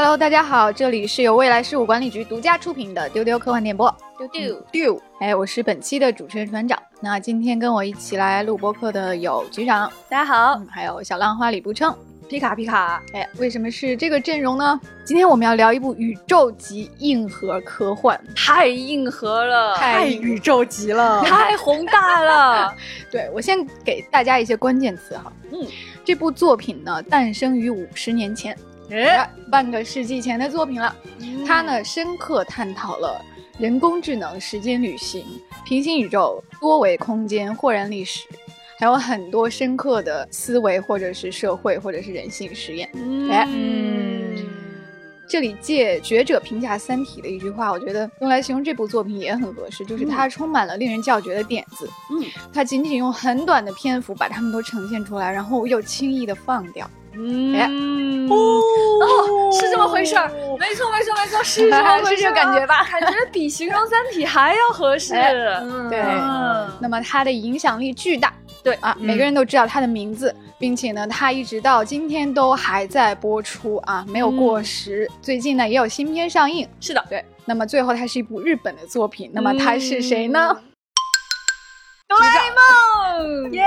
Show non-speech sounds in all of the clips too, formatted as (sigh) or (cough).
Hello，大家好，这里是由未来事务管理局独家出品的丢丢科幻电波。丢丢丢，哎，我是本期的主持人船长。那今天跟我一起来录播客的有局长，大家好，还有小浪花李不称，皮卡皮卡。哎，为什么是这个阵容呢？今天我们要聊一部宇宙级硬核科幻，太硬核了，太宇宙级了，太宏大了。(laughs) 对我先给大家一些关键词哈。嗯，这部作品呢，诞生于五十年前。哎，半个世纪前的作品了，它呢深刻探讨了人工智能、时间旅行、平行宇宙、多维空间、豁然历史，还有很多深刻的思维，或者是社会，或者是人性实验。哎，这里借学者评价《三体》的一句话，我觉得用来形容这部作品也很合适，就是它充满了令人叫绝的点子。嗯，它仅仅用很短的篇幅把它们都呈现出来，然后又轻易的放掉。嗯，哦，哦是这么回事儿，没错，没错，没错，是这么回事，(laughs) 感觉吧？(laughs) 感觉比形容《三体》还要合适。对，那么它的影响力巨大，对啊，每个人都知道它的名字，并且呢，它一直到今天都还在播出啊，没有过时。最近呢，也有新片上映。是的，对。那么最后，它是一部日本的作品。那么它是谁呢？哆啦 A 梦，耶！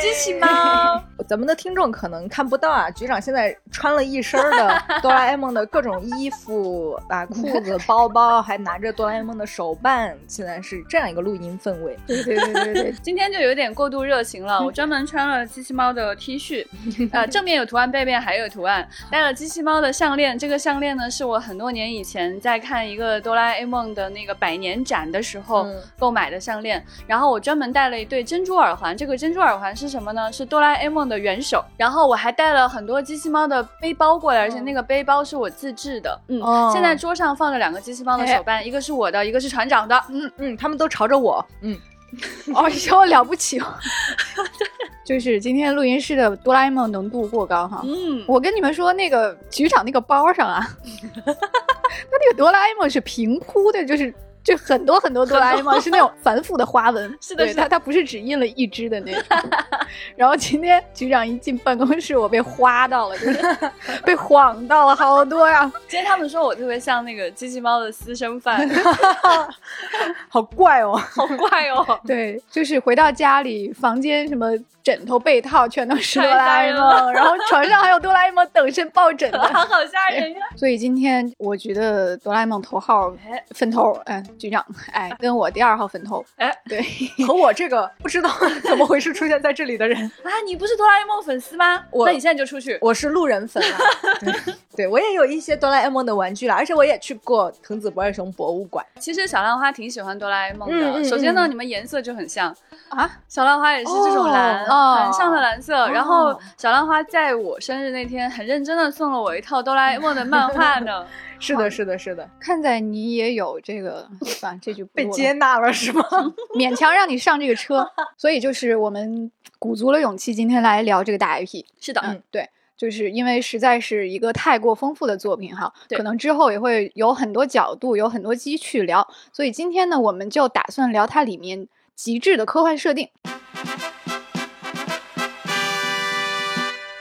机器猫。(laughs) 咱们的听众可能看不到啊，局长现在穿了一身的 (laughs) 哆啦 A 梦的各种衣服啊，裤子、包包，还拿着哆啦 A 梦的手办，现在是这样一个录音氛围。对对对对对，今天就有点过度热情了。我专门穿了机器猫的 T 恤，呃，正面有图案，背面还有图案，戴了机器猫的项链。这个项链呢，是我很多年以前在看一个哆啦 A 梦的那个百年展的时候购买的项链。然后我专门戴了一对珍珠耳环，这个珍珠耳环是什么呢？是哆啦 A 梦的元首。然后。我还带了很多机器猫的背包过来，而且那个背包是我自制的。嗯，现在桌上放着两个机器猫的手办，一个是我的，一个是船长的。嗯嗯，他们都朝着我。嗯，(laughs) 哦，哟，了不起哦！(laughs) 就是今天录音室的哆啦 A 梦浓度过高哈。嗯，我跟你们说，那个局长那个包上啊，(laughs) 他那个哆啦 A 梦是平铺的，就是。就很多很多哆啦 A 梦是那种繁复的花纹，(laughs) 是的，是它它不是只印了一只的那种。(laughs) 然后今天局长一进办公室，我被花到了，就是 (laughs) 被晃到了好多呀。今天他们说我特别像那个机器猫的私生饭，好怪哦，好怪哦。对，就是回到家里，房间什么枕头被套全都是哆啦 A 梦，然后床上还有哆啦 A 梦等身抱枕的，好吓人呀。所以今天我觉得哆啦 A 梦头号分头，嗯。局长，哎，跟我第二号粉头，哎，对，和我这个不知道 (laughs) 怎么回事出现在这里的人 (laughs) 啊，你不是哆啦 A 梦粉丝吗？那你现在就出去，我是路人粉 (laughs) 了。对，我也有一些哆啦 A 梦的玩具了，而且我也去过藤子不二雄博物馆。其实小浪花挺喜欢哆啦 A 梦的。首先呢，你们颜色就很像啊，小浪花也是这种蓝，很像的蓝色。然后小浪花在我生日那天很认真的送了我一套哆啦 A 梦的漫画呢。是的，是的，是的。看在你也有这个，吧，(laughs) 这就被接纳了是吗？(laughs) 勉强让你上这个车，(laughs) 所以就是我们鼓足了勇气，今天来聊这个大 IP。是的，嗯，对，就是因为实在是一个太过丰富的作品哈，可能之后也会有很多角度，有很多机去聊，所以今天呢，我们就打算聊它里面极致的科幻设定。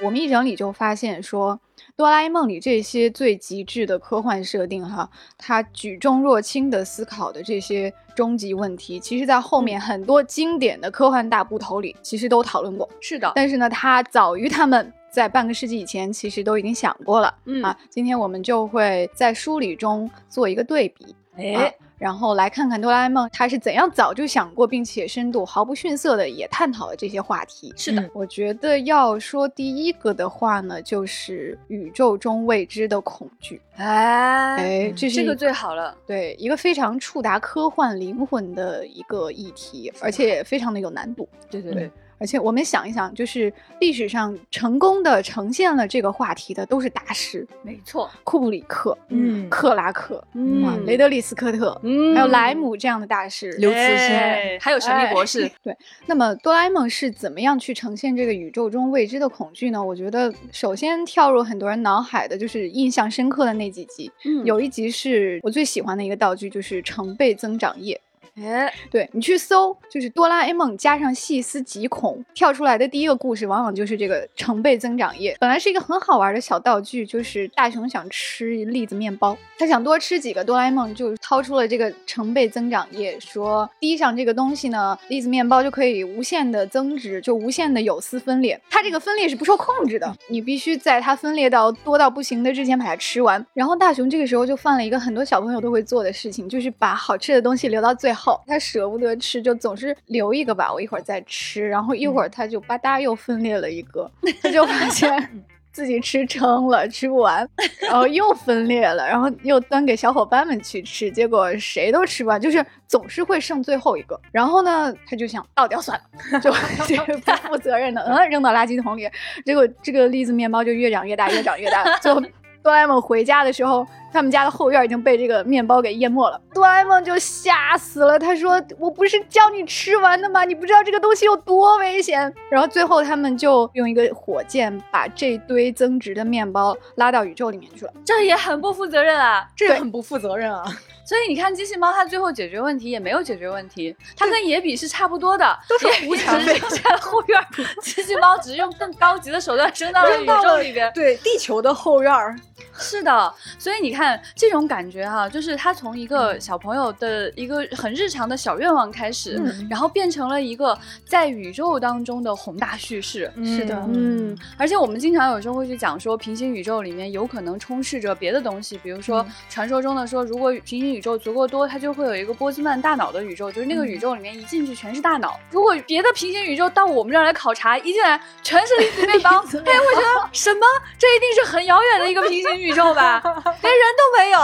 我们一整理就发现说。哆啦 A 梦里这些最极致的科幻设定，哈，它举重若轻的思考的这些终极问题，其实，在后面很多经典的科幻大部头里，其实都讨论过。是的，但是呢，它早于他们在半个世纪以前，其实都已经想过了。嗯啊，今天我们就会在梳理中做一个对比。哎。然后来看看哆啦 A 梦，他是怎样早就想过，并且深度毫不逊色的也探讨了这些话题。是的，我觉得要说第一个的话呢，就是宇宙中未知的恐惧。哎哎，这是这个最好了。对，一个非常触达科幻灵魂的一个议题，而且也非常的有难度。对对对。而且我们想一想，就是历史上成功的呈现了这个话题的都是大师，没错，库布里克，嗯，克拉克，嗯，雷德利·斯科特，嗯，还有莱姆这样的大师，刘慈欣，还有神秘博士。对，那么哆啦 A 梦是怎么样去呈现这个宇宙中未知的恐惧呢？我觉得首先跳入很多人脑海的就是印象深刻的那几集，有一集是我最喜欢的一个道具，就是成倍增长液。哎，对你去搜，就是哆啦 A 梦加上细思极恐，跳出来的第一个故事，往往就是这个成倍增长液。本来是一个很好玩的小道具，就是大雄想吃栗子面包，他想多吃几个，哆啦 A 梦就掏出了这个成倍增长液，说滴上这个东西呢，栗子面包就可以无限的增值，就无限的有丝分裂。它这个分裂是不受控制的，你必须在它分裂到多到不行的之前把它吃完。然后大雄这个时候就犯了一个很多小朋友都会做的事情，就是把好吃的东西留到最后。他舍不得吃，就总是留一个吧，我一会儿再吃。然后一会儿他就吧嗒又分裂了一个，他就发现 (laughs) 自己吃撑了，吃不完，然后又分裂了，然后又端给小伙伴们去吃，结果谁都吃不完，就是总是会剩最后一个。然后呢，他就想倒掉算了，就 (laughs) 不负责任的，嗯，扔到垃圾桶里。结果这个栗子面包就越长越大，越长越大，最后。哆啦 A 梦回家的时候，他们家的后院已经被这个面包给淹没了。哆啦 A 梦就吓死了，他说：“我不是叫你吃完的吗？你不知道这个东西有多危险。”然后最后他们就用一个火箭把这堆增值的面包拉到宇宙里面去了。这也很不负责任啊！这也很不负责任啊！所以你看，机器猫它最后解决问题也没有解决问题，它跟野比是差不多的，都是无强被在后院。机器猫只是用更高级的手段升到了宇宙里边，对地球的后院。(laughs) 是的，所以你看这种感觉哈，就是他从一个小朋友的一个很日常的小愿望开始，然后变成了一个在宇宙当中的宏大叙事。是的，嗯，而且我们经常有时候会去讲说，平行宇宙里面有可能充斥着别的东西，比如说传说中的说，如果平行宇宙足够多，它就会有一个波兹曼大脑的宇宙，就是那个宇宙里面一进去全是大脑。如果别的平行宇宙到我们这儿来考察，一进来全是粒子面包，他也会觉得什么？这一定是很遥远的一个平行宇宙吧？(laughs) 连人都没有。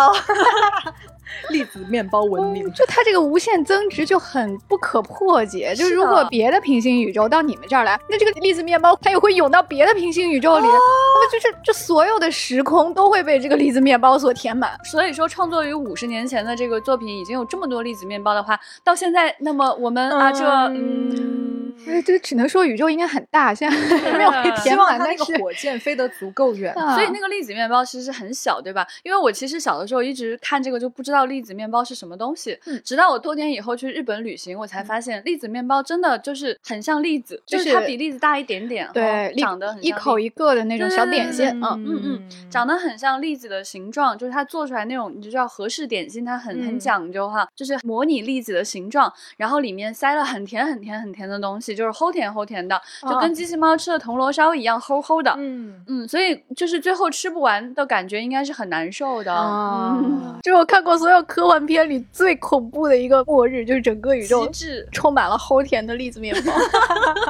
粒子面包文明，就它这个无限增值就很不可破解。就是如果别的平行宇宙到你们这儿来，那这个粒子面包它也会涌到别的平行宇宙里，那么就是这所有的时空都会被这个粒子面包所填满。所以说，创作于五十年前的这个作品已经有这么多粒子面包的话，到现在，那么我们啊，这嗯，这只能说宇宙应该很大，现在 (laughs) 没有被填满。那个火箭飞得足够远，(laughs) 所以那个粒子面包其实很小，对吧？因为我其实小的时候一直看这个就不知道。粒子面包是什么东西？直到我多年以后去日本旅行，我才发现粒子面包真的就是很像栗子，就是它比栗子大一点点，对，长得很一口一个的那种小点心，嗯嗯嗯，长得很像栗子的形状，就是它做出来那种，你就叫和式点心，它很很讲究哈，就是模拟栗子的形状，然后里面塞了很甜很甜很甜的东西，就是齁甜齁甜的，就跟机器猫吃的铜锣烧一样齁齁的，嗯嗯，所以就是最后吃不完的感觉应该是很难受的，嗯 (laughs) (laughs) 就我看过所有。科幻片里最恐怖的一个末日，就是整个宇宙充满了齁甜的栗子面包。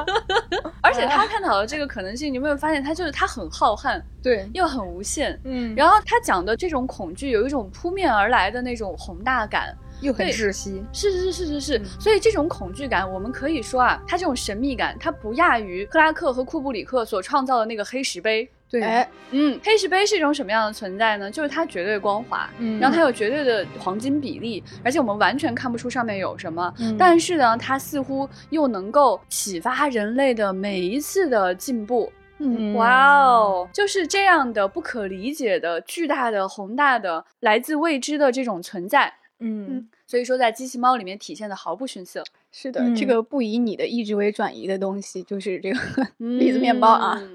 (laughs) 而且他探讨的这个可能性，你有没有发现，他就是他很浩瀚，对，又很无限。嗯，然后他讲的这种恐惧，有一种扑面而来的那种宏大感，又很窒息。是是是是是，所以这种恐惧感，我们可以说啊，它这种神秘感，它不亚于克拉克和库布里克所创造的那个黑石碑。对，嗯，黑石碑是一种什么样的存在呢？就是它绝对光滑，嗯，然后它有绝对的黄金比例，而且我们完全看不出上面有什么。但是呢，它似乎又能够启发人类的每一次的进步。嗯，哇哦，就是这样的不可理解的、巨大的、宏大的、来自未知的这种存在。嗯，所以说在机器猫里面体现的毫不逊色。是的，这个不以你的意志为转移的东西，就是这个 (laughs) 栗子面包啊。(laughs)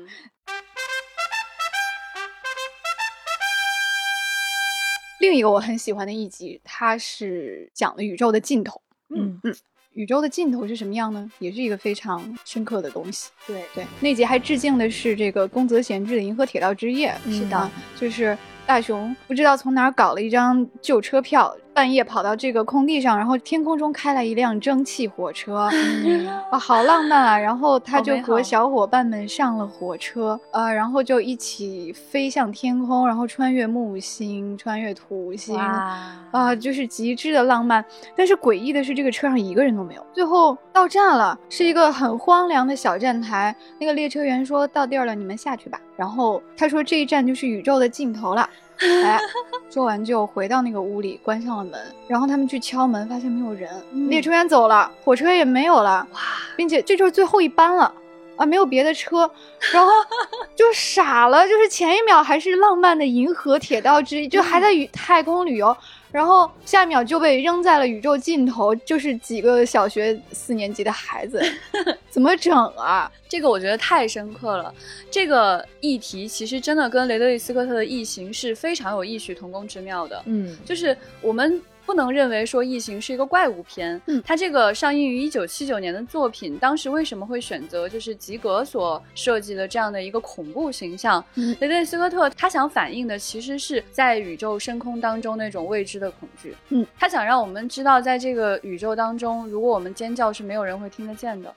另一个我很喜欢的一集，它是讲了宇宙的尽头。嗯嗯，宇宙的尽头是什么样呢？也是一个非常深刻的东西。对对，那集还致敬的是这个宫泽贤治的《银河铁道之夜》。是的，就是大雄不知道从哪儿搞了一张旧车票。半夜跑到这个空地上，然后天空中开来一辆蒸汽火车，啊，好浪漫啊！然后他就和小伙伴们上了火车，呃，然后就一起飞向天空，然后穿越木星，穿越土星，啊，就是极致的浪漫。但是诡异的是，这个车上一个人都没有。最后到站了，是一个很荒凉的小站台。那个列车员说到地儿了，你们下去吧。然后他说这一站就是宇宙的尽头了。哎，说完就回到那个屋里，关上了门。然后他们去敲门，发现没有人，列车员走了，火车也没有了，哇！并且这就是最后一班了，啊，没有别的车，然后就傻了。就是前一秒还是浪漫的银河铁道之，就还在与太空旅游，然后下一秒就被扔在了宇宙尽头，就是几个小学四年级的孩子，(laughs) 怎么整啊？这个我觉得太深刻了。这个议题其实真的跟雷德利·斯科特的《异形》是非常有异曲同工之妙的。嗯，就是我们。不能认为说《异形》是一个怪物片，嗯，它这个上映于一九七九年的作品，当时为什么会选择就是吉格所设计的这样的一个恐怖形象？雷德利·斯科特他想反映的其实是在宇宙深空当中那种未知的恐惧，嗯，他想让我们知道，在这个宇宙当中，如果我们尖叫是没有人会听得见的，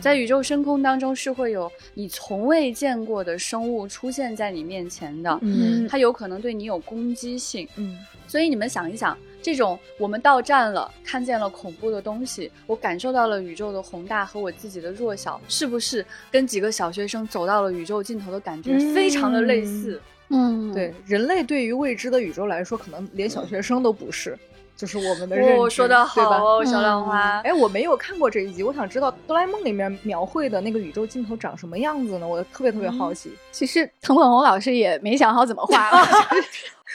在宇宙深空当中是会有你从未见过的生物出现在你面前的，嗯，它有可能对你有攻击性，嗯，所以你们想一想。这种我们到站了，看见了恐怖的东西，我感受到了宇宙的宏大和我自己的弱小，是不是跟几个小学生走到了宇宙尽头的感觉非常的类似？嗯，对，人类对于未知的宇宙来说，可能连小学生都不是，就是我们的认知，说的好哦，小浪花。哎，我没有看过这一集，我想知道哆啦 A 梦里面描绘的那个宇宙尽头长什么样子呢？我特别特别好奇。其实藤本弘老师也没想好怎么画。(laughs)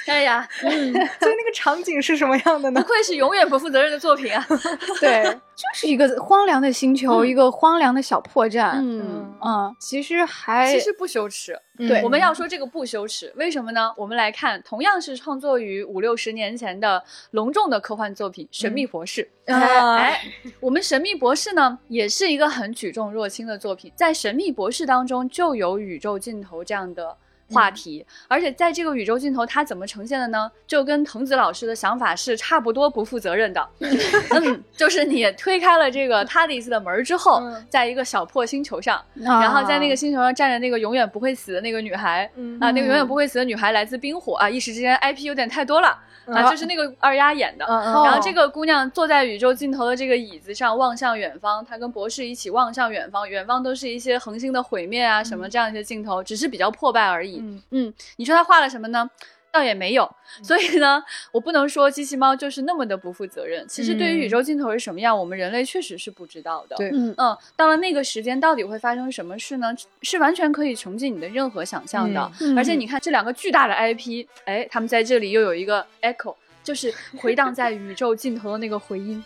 哎呀，(laughs) 嗯，所以那个场景是什么样的呢？不愧是永远不负责任的作品啊！(laughs) 对，(laughs) 就是一个荒凉的星球，一个荒凉的小破站。嗯嗯，其实还其实不羞耻。对，我们要说这个不羞耻，为什么呢？我们来看，同样是创作于五六十年前的隆重的科幻作品《神秘博士》。哎，我们《神秘博士》呢，也是一个很举重若轻的作品，在《神秘博士》当中就有宇宙尽头这样的。话题，而且在这个宇宙尽头，它怎么呈现的呢？就跟藤子老师的想法是差不多不负责任的。(laughs) 嗯，就是你推开了这个他的意思的门之后，在一个小破星球上，然后在那个星球上站着那个永远不会死的那个女孩啊，那个永远不会死的女孩来自冰火啊，一时之间 IP 有点太多了。啊，就是那个二丫演的，然后这个姑娘坐在宇宙尽头的这个椅子上，望向远方，她跟博士一起望向远方，远方都是一些恒星的毁灭啊，什么这样一些镜头，只是比较破败而已。嗯，嗯你说他画了什么呢？倒也没有，(laughs) 所以呢，我不能说机器猫就是那么的不负责任。其实对于宇宙尽头是什么样，我们人类确实是不知道的。对，嗯，到了那个时间，到底会发生什么事呢？是完全可以穷尽你的任何想象的。而且你看这两个巨大的 IP，哎，他们在这里又有一个 echo，就是回荡在宇宙尽头的那个回音。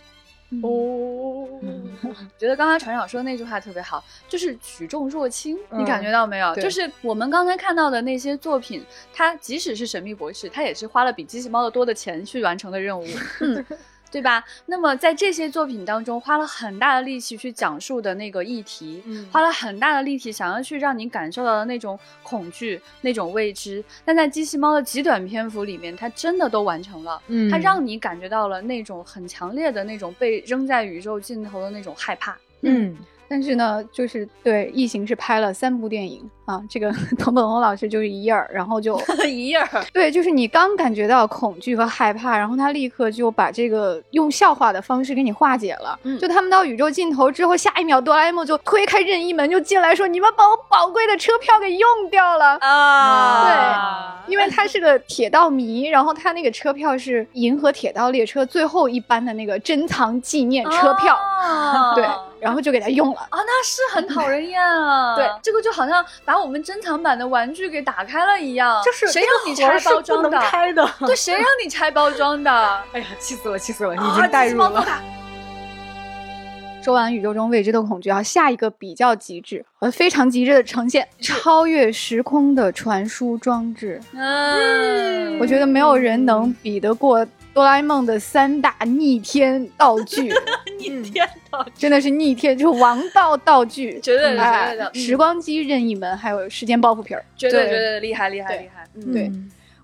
哦，(laughs) 觉得刚刚船长说的那句话特别好，就是举重若轻，你感觉到没有？就是我们刚才看到的那些作品，它即使是神秘博士，它也是花了比机器猫的多的钱去完成的任务。(laughs) 对吧？那么在这些作品当中，花了很大的力气去讲述的那个议题，花了很大的力气想要去让你感受到的那种恐惧、那种未知，但在机器猫的极短篇幅里面，它真的都完成了。嗯，它让你感觉到了那种很强烈的那种被扔在宇宙尽头的那种害怕。嗯。但是呢，就是对《异形》是拍了三部电影啊，这个 (laughs) 藤本弘老师就是一页儿，然后就 (laughs) 一页儿。对，就是你刚感觉到恐惧和害怕，然后他立刻就把这个用笑话的方式给你化解了。嗯，就他们到宇宙尽头之后，下一秒哆啦 A 梦就推开任意门就进来，说：“你们把我宝贵的车票给用掉了啊！”对，因为他是个铁道迷，然后他那个车票是银河铁道列车最后一班的那个珍藏纪念车票，对。(laughs) 然后就给他用了啊，那是很讨人厌啊。(laughs) 对，这个就好像把我们珍藏版的玩具给打开了一样。就是谁让你拆包装的？开的。(laughs) 对，谁让你拆包装的？(laughs) 哎呀，气死了，气死了，你已经带入了。说完宇宙中未知的恐惧啊，下一个比较极致，呃，非常极致的呈现，超越时空的传输装置。嗯，我觉得没有人能比得过。哆啦 A 梦的三大逆天道具，(laughs) 逆天道具真的是逆天，就是王道道具，绝对的，绝对的。时光机任意门，还有时间包袱皮儿，绝对绝对厉害厉害厉害。对，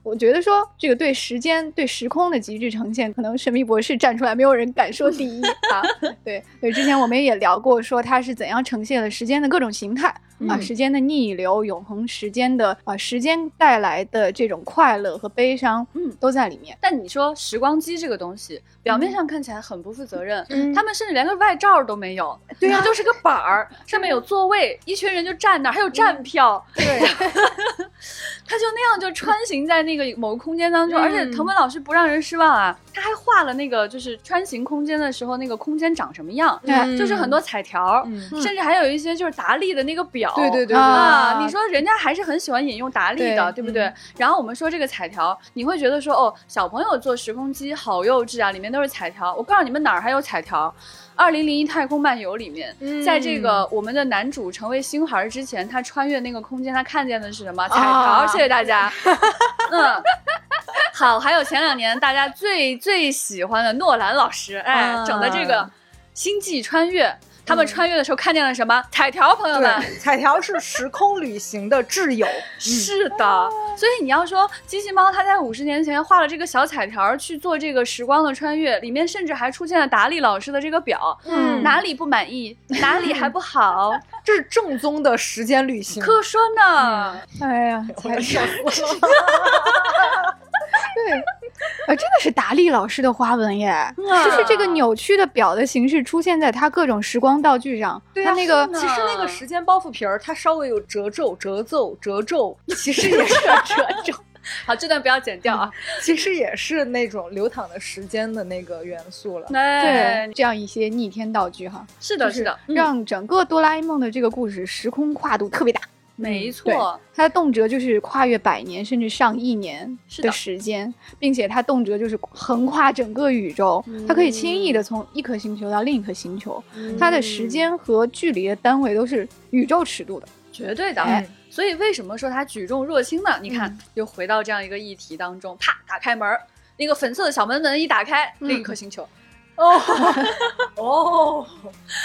我觉得说这个对时间对时空的极致呈现，可能神秘博士站出来，没有人敢说第一 (laughs) 啊。对对，之前我们也聊过，说他是怎样呈现了时间的各种形态。啊，时间的逆流，永恒时间的啊，时间带来的这种快乐和悲伤，嗯，都在里面。但你说时光机这个东西，表面上看起来很不负责任，他们甚至连个外罩都没有，对呀，就是个板儿，上面有座位，一群人就站那儿，还有站票，对，(laughs) 他就那样就穿行在那个某个空间当中，而且藤本老师不让人失望啊。他还画了那个就是穿行空间的时候那个空间长什么样，嗯就是很多彩条，嗯甚至还有一些就是达利的那个表。对对对啊啊，你说人家还是很喜欢引用达利的，对对不对？嗯然后我们说这个彩条，你会觉得说哦，小朋友做时空机好幼稚啊，里面都是彩条。我告诉你们哪儿还有彩条？二零零一太空漫游里面，嗯在这个我们的男主成为星孩之前，他穿越那个空间，他看见的是什么？彩条。啊谢谢大家。(laughs) 嗯。(laughs) 好，还有前两年大家最最喜欢的诺兰老师，哎，啊整的这个星际穿越，他们穿越的时候看见了什么？彩条，朋友们。彩条是时空旅行的挚友。(laughs) 是的，所以你要说机器猫，它在五十年前画了这个小彩条去做这个时光的穿越，里面甚至还出现了达利老师的这个表，嗯哪里不满意，(laughs) 哪里还不好，这是正宗的时间旅行。可说呢。哎呀，(laughs) 太笑死了。对，啊，真的是达利老师的花纹耶！啊就是这个扭曲的表的形式出现在他各种时光道具上，对啊他那个其实那个时间包袱皮儿，它稍微有褶皱、褶皱、褶皱，其实也是 (laughs) 褶皱。好，这段不要剪掉啊。其实也是那种流淌的时间的那个元素了。哎对，这样一些逆天道具哈，是的，是的，嗯让整个哆啦 A 梦的这个故事时空跨度特别大。没错。它动辄就是跨越百年甚至上亿年的的时间，并且它动辄就是横跨整个宇宙，它可以轻易的从一颗星球到另一颗星球，它的时间和距离的单位都是宇宙尺度的。绝对的。哎所以为什么说它举重若轻呢？你看，嗯又回到这样一个议题当中，啪，打开门，那个粉色的小门门一打开，嗯另一颗星球。哦 (laughs) 哦，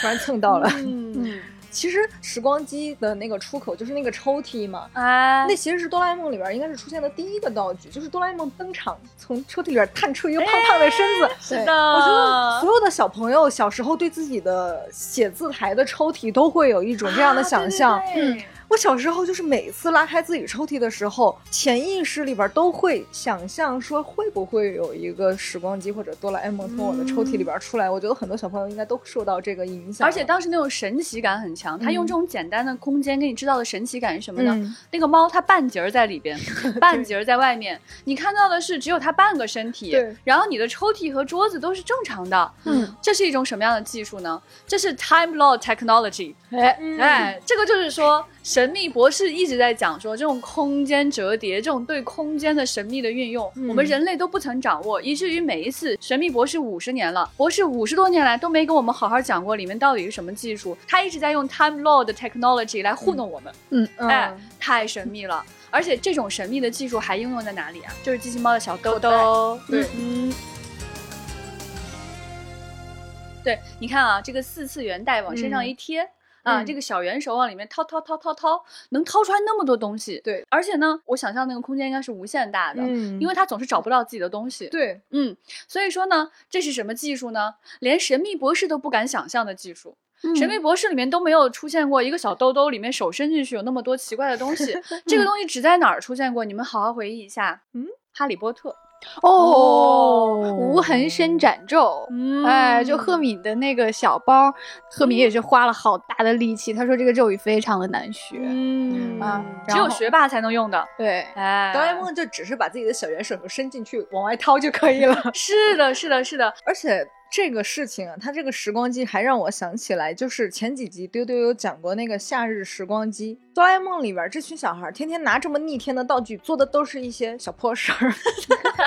突然蹭到了。嗯，其实时光机的那个出口就是那个抽屉嘛，啊。那，其实是哆啦 A 梦里边应该是出现的第一个道具，就是哆啦 A 梦登场，从抽屉里边探出一个胖胖的身子。对是的，我觉得所有的小朋友小时候对自己的写字台的抽屉都会有一种这样的想象。啊对对对我小时候就是每次拉开自己抽屉的时候，潜意识里边都会想象说会不会有一个时光机或者哆啦 A 梦从我的抽屉里边出来。我觉得很多小朋友应该都受到这个影响。而且当时那种神奇感很强，他用这种简单的空间给你制造的神奇感是什么呢？嗯那个猫它半截儿在里边，(laughs) 半截儿在外面，你看到的是只有它半个身体对，然后你的抽屉和桌子都是正常的。嗯，这是一种什么样的技术呢？这是 Time Lord Technology。哎，哎，这个就是说，神秘博士一直在讲说，这种空间折叠，这种对空间的神秘的运用，嗯我们人类都不曾掌握，以至于每一次神秘博士五十年了，博士五十多年来都没跟我们好好讲过里面到底是什么技术，他一直在用 Time Lord Technology 来糊弄我们，嗯哎，太神秘了。而且这种神秘的技术还应用在哪里啊？就是机器猫的小兜兜。对嗯。对，你看啊，这个四次元带往身上一贴。啊，嗯这个小圆手往里面掏掏掏掏掏，能掏出来那么多东西。对，而且呢，我想象那个空间应该是无限大的，嗯因为它总是找不到自己的东西。对，嗯，所以说呢，这是什么技术呢？连神秘博士都不敢想象的技术。嗯神秘博士里面都没有出现过一个小兜兜里面手伸进去有那么多奇怪的东西，这个东西只在哪儿出现过？你们好好回忆一下。嗯，哈利波特。哦，无痕伸展咒。嗯哎，就赫敏的那个小包，赫敏也是花了好大的力气。他说这个咒语非常的难学。嗯啊只有学霸才能用的。对，哎，哆啦 A 梦就只是把自己的小圆手手伸进去往外掏就可以了。(laughs) 是的，是的，是的。而且这个事情啊，它这个时光机还让我想起来，就是前几集丢丢有讲过那个夏日时光机。哆啦 A 梦里边这群小孩儿天天拿这么逆天的道具，做的都是一些小破事儿，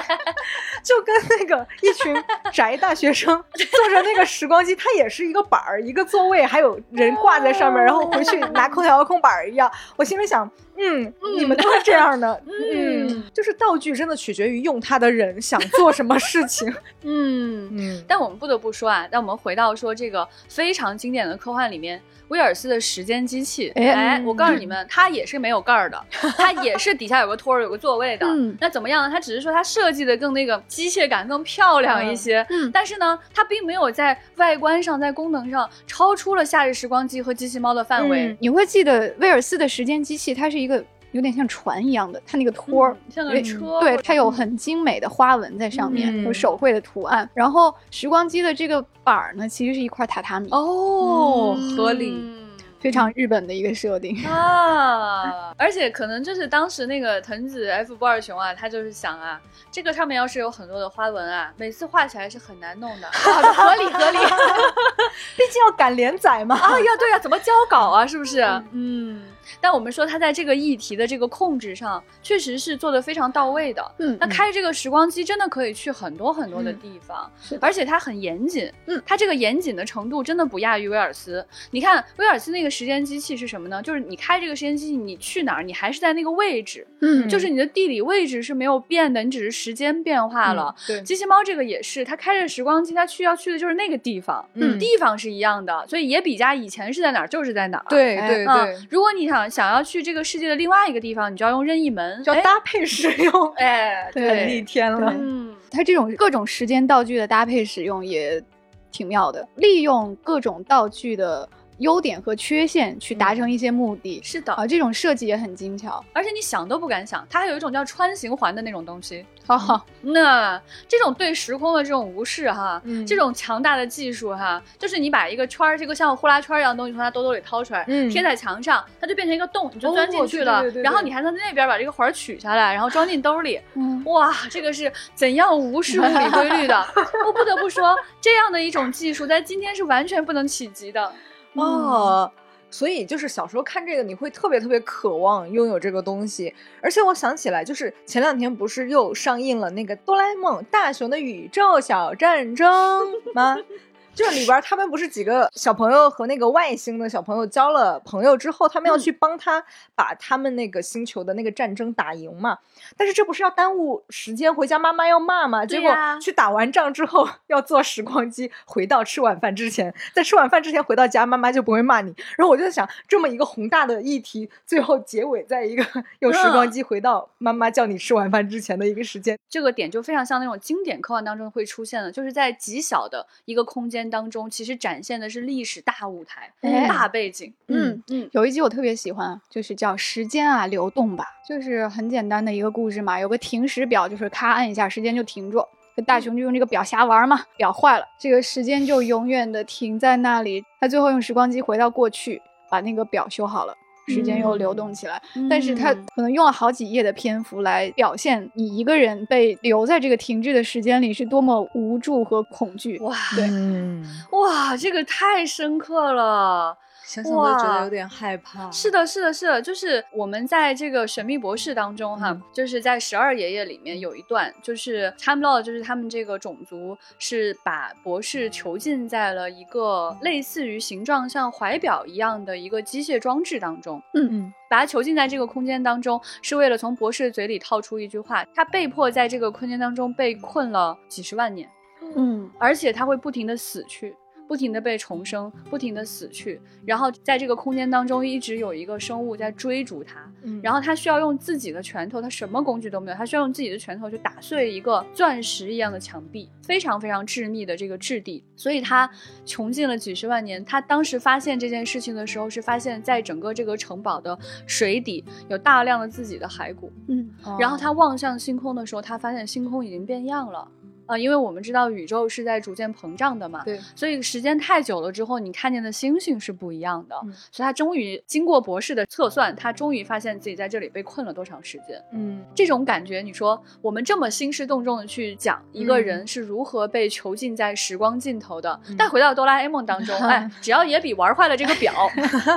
(laughs) 就跟那个一群宅大学生坐着那个时光机，它也是一个板儿，一个座位，还有人挂在上面，然后回去拿空调遥控板儿一样。我心里想，嗯，你们都是这样的，嗯，就是道具真的取决于用它的人想做什么事情。嗯，嗯，但我们不得不说啊，那我们回到说这个非常经典的科幻里面，威尔斯的时间机器。哎哎，我告诉你们，它也是没有盖儿的，它也是底下有个托儿、有个座位的。嗯那怎么样呢？它只是说它设计的更那个机械感更漂亮一些，嗯但是呢，它并没有在外观上、在功能上超出了夏日时光机和机器猫的范围。嗯你会记得威尔斯的时间机器，它是一个有点像船一样的，它那个托儿。嗯像个对车，对，它有很精美的花纹在上面，嗯有手绘的图案。然后时光机的这个板儿呢，其实是一块榻榻米。哦，嗯合理。非常日本的一个设定啊！而且可能就是当时那个藤子 F 不二雄啊，他就是想啊，这个上面要是有很多的花纹啊，每次画起来是很难弄的。(laughs) 合理合理，(laughs) 毕竟要赶连载嘛。啊呀，对呀，怎么交稿啊？是不是？嗯。但我们说他在这个议题的这个控制上，确实是做的非常到位的。嗯，那开这个时光机真的可以去很多很多的地方，而且它很严谨。嗯，它这个严谨的程度真的不亚于威尔斯。你看威尔斯那个时间机器是什么呢？就是你开这个时间机器，你去哪儿，你还是在那个位置。嗯，就是你的地理位置是没有变的，你只是时间变化了。对，机器猫这个也是，它开着时光机，它去要去的就是那个地方。嗯，地方是一样的，所以野比家以前是在哪儿就是在哪儿。对对对，如果你想想要去这个。世界的另外一个地方，你就要用任意门，要搭配使用，(laughs) 哎，对，逆天了。嗯，它这种各种时间道具的搭配使用也挺妙的，利用各种道具的。优点和缺陷去达成一些目的，是的啊，这种设计也很精巧，而且你想都不敢想，它还有一种叫穿行环的那种东西。好，那这种对时空的这种无视哈，嗯，这种强大的技术哈，就是你把一个圈儿，这个像呼啦圈一样的东西从它兜兜里掏出来，嗯，贴在墙上，它就变成一个洞，你就钻进去了。然后你还能在那边把这个环取下来，然后装进兜里。(laughs) 嗯，哇，这个是怎样无视物理规律的？(laughs) 我不得不说，这样的一种技术在今天是完全不能企及的。哦，所以就是小时候看这个，你会特别特别渴望拥有这个东西。而且我想起来，就是前两天不是又上映了那个《哆啦 A 梦：大雄的宇宙小战争》吗？就是里边他们不是几个小朋友和那个外星的小朋友交了朋友之后，他们要去帮他把他们那个星球的那个战争打赢嘛？但是这不是要耽误时间，回家妈妈要骂吗？结果去打完仗之后要坐时光机回到吃晚饭之前，在吃晚饭之前回到家，妈妈就不会骂你。然后我就在想，这么一个宏大的议题，最后结尾在一个 (laughs) 用时光机回到妈妈叫你吃晚饭之前的一个时间，这个点就非常像那种经典科幻当中会出现的，就是在极小的一个空间。当中其实展现的是历史大舞台、大背景。嗯嗯，有一集我特别喜欢，就是叫《时间啊流动吧》，就是很简单的一个故事嘛，有个停时表，就是咔按一下，时间就停住。大雄就用这个表瞎玩嘛，表坏了，这个时间就永远的停在那里。他最后用时光机回到过去，把那个表修好了。时间又流动起来，但是他可能用了好几页的篇幅来表现你一个人被留在这个停滞的时间里是多么无助和恐惧。哇，对，哇，这个太深刻了。想想都觉得有点害怕。是的，是的，是的，就是我们在这个《神秘博士》当中，哈，就是在十二爷爷里面有一段，就是 Time Lord，就是他们这个种族是把博士囚禁在了一个类似于形状像怀表一样的一个机械装置当中。嗯嗯，把他囚禁在这个空间当中，是为了从博士嘴里套出一句话。他被迫在这个空间当中被困了几十万年。嗯，而且他会不停的死去。不停的被重生，不停的死去，然后在这个空间当中一直有一个生物在追逐他，然后他需要用自己的拳头，他什么工具都没有，他需要用自己的拳头去打碎一个钻石一样的墙壁，非常非常致密的这个质地，所以他穷尽了几十万年。他当时发现这件事情的时候，是发现在整个这个城堡的水底有大量的自己的骸骨，嗯，然后他望向星空的时候，他发现星空已经变样了。啊，因为我们知道宇宙是在逐渐膨胀的嘛，对，所以时间太久了之后，你看见的星星是不一样的。所以他终于经过博士的测算，他终于发现自己在这里被困了多长时间。嗯，这种感觉，你说我们这么兴师动众的去讲一个人是如何被囚禁在时光尽头的，但回到哆啦 A 梦当中，哎，(laughs) 只要野比玩坏了这个表，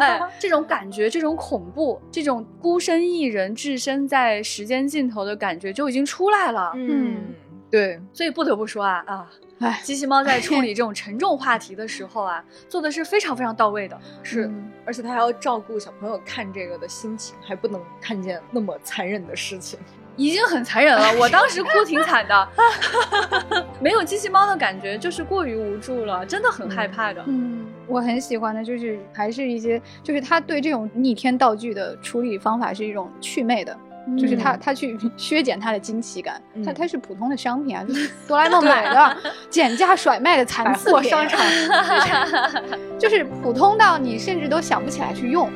哎，这种感觉，这种恐怖，这种孤身一人置身在时间尽头的感觉就已经出来了。嗯。对，所以不得不说啊啊，哎，机器猫在处理 (laughs) 这种沉重话题的时候啊，做的是非常非常到位的。是，而且他还要照顾小朋友看这个的心情，还不能看见那么残忍的事情，(laughs) 已经很残忍了。我当时哭挺惨的，(laughs) 没有机器猫的感觉，就是过于无助了，真的很害怕的。嗯，我很喜欢的就是还是一些，就是他对这种逆天道具的处理方法是一种祛魅的。就是他，他去 (laughs) 削减他的惊奇感，他他是普通的商品啊，就是哆啦 A 梦买的 (laughs) 减价甩卖的残次货商场，(laughs) 就是普通到你甚至都想不起来去用。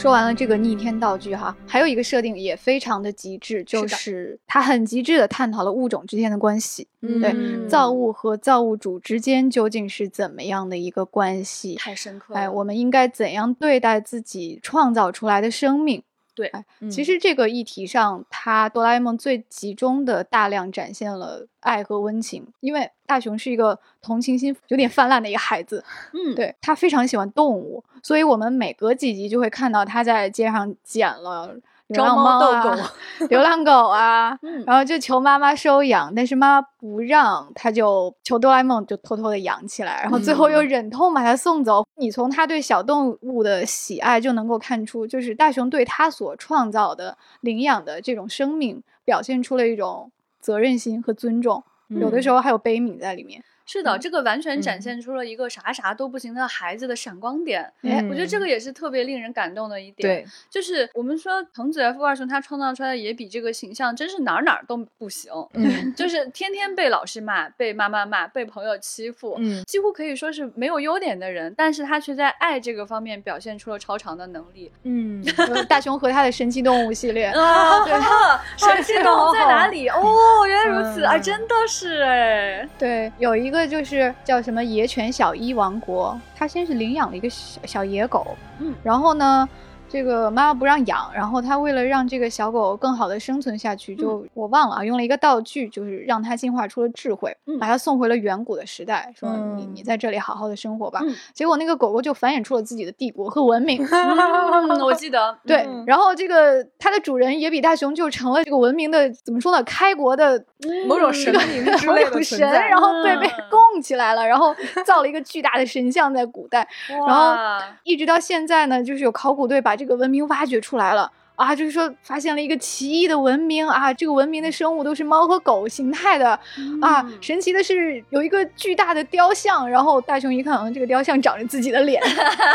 说完了这个逆天道具哈，还有一个设定也非常的极致，就是它很极致的探讨了物种之间的关系。对，造物和造物主之间究竟是怎么样的一个关系？太深刻了。哎，我们应该怎样对待自己创造出来的生命？对，哎，其实这个议题上，它哆啦 A 梦最集中的大量展现了爱和温情，因为大雄是一个同情心有点泛滥的一个孩子，(laughs) 嗯，对他非常喜欢动物，所以我们每隔几集就会看到他在街上捡了。流浪猫啊，(laughs) 流浪狗啊，(laughs) 然后就求妈妈收养，但是妈妈不让，他就求哆啦 A 梦就偷偷的养起来，然后最后又忍痛把它送走。你从他对小动物的喜爱就能够看出，就是大雄对他所创造的领养的这种生命，表现出了一种责任心和尊重，有的时候还有悲悯在里面。是的，这个完全展现出了一个啥啥都不行的孩子的闪光点。哎，我觉得这个也是特别令人感动的一点。对，就是我们说藤子 F 二雄他创造出来的野比这个形象，真是哪儿哪儿都不行。嗯，就是天天被老师骂，被妈妈骂，被朋友欺负，嗯，几乎可以说是没有优点的人。但是他却在爱这个方面表现出了超常的能力。嗯，大雄和他的神奇动物系列啊，对，(laughs) 神奇动物在哪里？(laughs) 哦，原来如此啊，真的是哎，对，有一个就是叫什么野犬小一王国，他先是领养了一个小小野狗，嗯，然后呢。这个妈妈不让养，然后他为了让这个小狗更好的生存下去，就我忘了啊，用了一个道具，就是让它进化出了智慧，把它送回了远古的时代，说你你在这里好好的生活吧。结果那个狗狗就繁衍出了自己的帝国和文明。(laughs) 我记得对，然后这个它的主人野比大雄就成了这个文明的怎么说呢？开国的某种神明之类的 (laughs) 神，然后被被供起来了，然后造了一个巨大的神像在古代，然后一直到现在呢，就是有考古队把。这个文明挖掘出来了啊，就是说发现了一个奇异的文明啊，这个文明的生物都是猫和狗形态的啊，神奇的是有一个巨大的雕像，然后大雄一看，嗯，这个雕像长着自己的脸，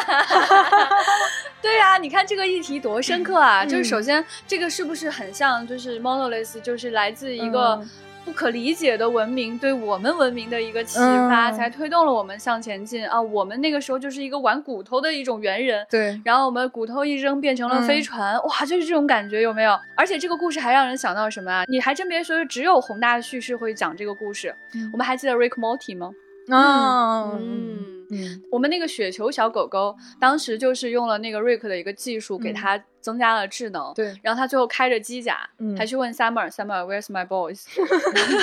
(laughs) (laughs) 对呀，你看这个议题多深刻啊，就是首先这个是不是很像，就是 monolith，就是来自一个。不可理解的文明对我们文明的一个启发，才推动了我们向前进啊！我们那个时候就是一个玩骨头的一种猿人，对。然后我们骨头一扔变成了飞船，哇，就是这种感觉，有没有？而且这个故事还让人想到什么啊？你还真别说，只有宏大的叙事会讲这个故事。我们还记得 Rick Morty 吗？嗯嗯，我们那个雪球小狗狗，当时就是用了那个 Rick 的一个技术给它。增加了智能，对，然后他最后开着机甲，还去问 Summer，Summer，Where's my boys？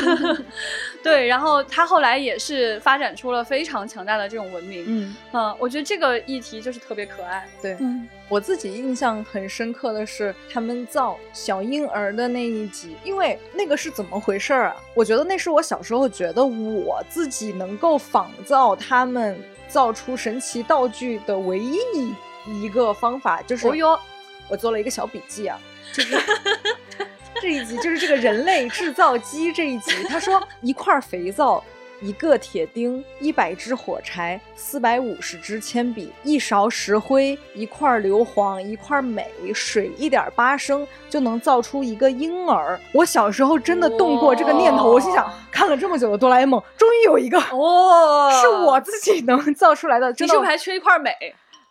(laughs) 对，然后他后来也是发展出了非常强大的这种文明，嗯嗯，我觉得这个议题就是特别可爱。对，我自己印象很深刻的是他们造小婴儿的那一集，因为那个是怎么回事儿啊？我觉得那是我小时候觉得我自己能够仿造他们造出神奇道具的唯一一个方法，就是。哦哟。我做了一个小笔记啊，就是这一集就是这个人类制造机这一集。他说一块肥皂、一个铁钉、一百支火柴、四百五十支铅笔、一勺石灰、一块硫磺、一块镁、水一点八升，就能造出一个婴儿。我小时候真的动过这个念头，我心想，看了这么久的哆啦 A 梦，终于有一个哦，是我自己能造出来的。你是不是还缺一块镁？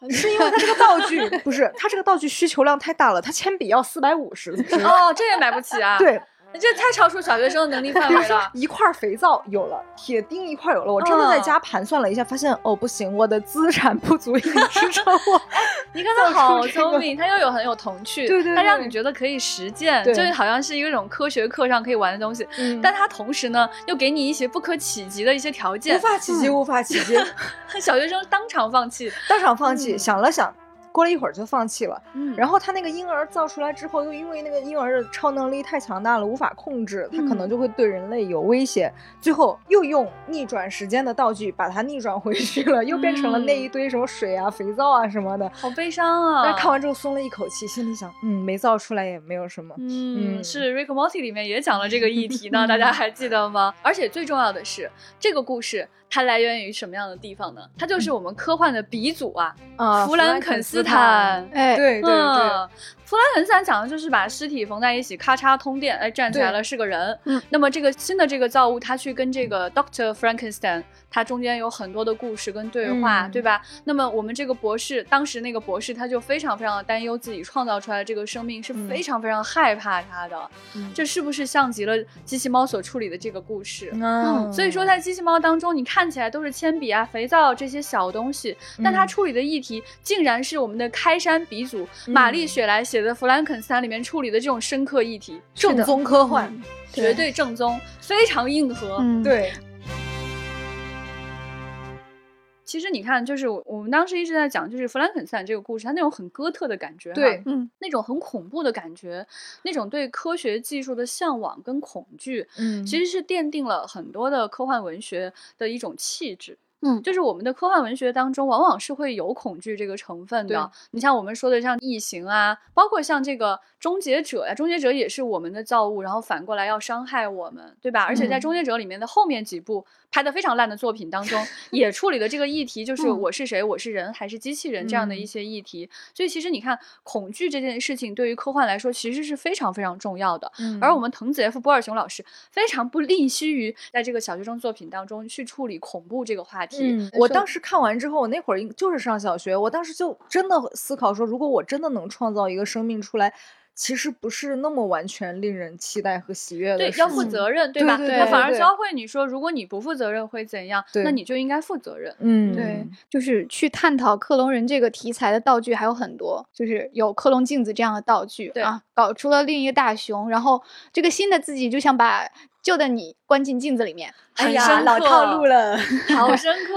是因为它这个道具 (laughs) 不是，它这个道具需求量太大了，它铅笔要四百五十 (laughs) 支哦，这也买不起啊。对。这太超出小学生的能力范围了。一块肥皂有了，铁钉一块有了，我真的在家盘算了一下，发现哦不行，我的资产不足以支撑我。(laughs) 你看他好聪明，他又有很有童趣，对对，他让你觉得可以实践，就好像是一个种科学课上可以玩的东西。但他同时呢，又给你一些不可企及的一些条件，无法企及，无法企及。小学生当场放弃，当场放弃，想了想。过了一会儿就放弃了，嗯，然后他那个婴儿造出来之后，又因为那个婴儿的超能力太强大了，无法控制，他可能就会对人类有威胁。最后又用逆转时间的道具把它逆转回去了，又变成了那一堆什么水啊、肥皂啊什么的，好悲伤啊！但看完之后松了一口气，心里想，嗯，没造出来也没有什么。嗯，是《Rick Morty》里面也讲了这个议题呢，(laughs) 大家还记得吗？而且最重要的是，这个故事它来源于什么样的地方呢？它就是我们科幻的鼻祖啊，弗兰肯斯。斯坦。哎，对对对。弗兰肯斯坦讲的就是把尸体缝在一起，咔嚓通电，哎，站起来了，是个人。嗯，那么这个新的这个造物，他去跟这个 Doctor Frankenstein，他中间有很多的故事跟对话，对吧？那么我们这个博士，当时那个博士他就非常非常的担忧自己创造出来的这个生命是非常非常害怕他的。这是不是像极了机器猫所处理的这个故事？嗯，所以说在机器猫当中，你看起来都是铅笔啊、肥皂这些小东西，但它处理的议题竟然是我们的开山鼻祖玛丽雪莱写。的《弗兰肯斯坦》里面处理的这种深刻议题，正宗科幻，绝对正宗，非常硬核。对。其实你看，就是我们当时一直在讲，就是弗兰肯斯坦这个故事，它那种很哥特的感觉，对，嗯，那种很恐怖的感觉，那种对科学技术的向往跟恐惧，嗯，其实是奠定了很多的科幻文学的一种气质。嗯，就是我们的科幻文学当中，往往是会有恐惧这个成分的。你像我们说的像异形啊，包括像这个终结者呀，终结者也是我们的造物，然后反过来要伤害我们，对吧？而且在终结者里面的后面几部。拍的非常烂的作品当中，(laughs) 也处理了这个议题，就是我是谁，我是人还是机器人这样的一些议题。所以其实你看，恐惧这件事情对于科幻来说，其实是非常非常重要的。而我们藤子 F 波尔雄老师非常不吝惜于在这个小学生作品当中去处理恐怖这个话题。我当时看完之后，我那会儿就是上小学，我当时就真的思考说，如果我真的能创造一个生命出来。其实不是那么完全令人期待和喜悦的，对，要负责任，对吧？他反而教会你说，如果你不负责任会怎样？那你就应该负责任。嗯，对，就是去探讨克隆人这个题材的道具还有很多，就是有克隆镜子这样的道具啊，搞出了另一个大熊，然后这个新的自己就想把旧的你关进镜子里面。哎呀，老套路了，(laughs) 好深刻，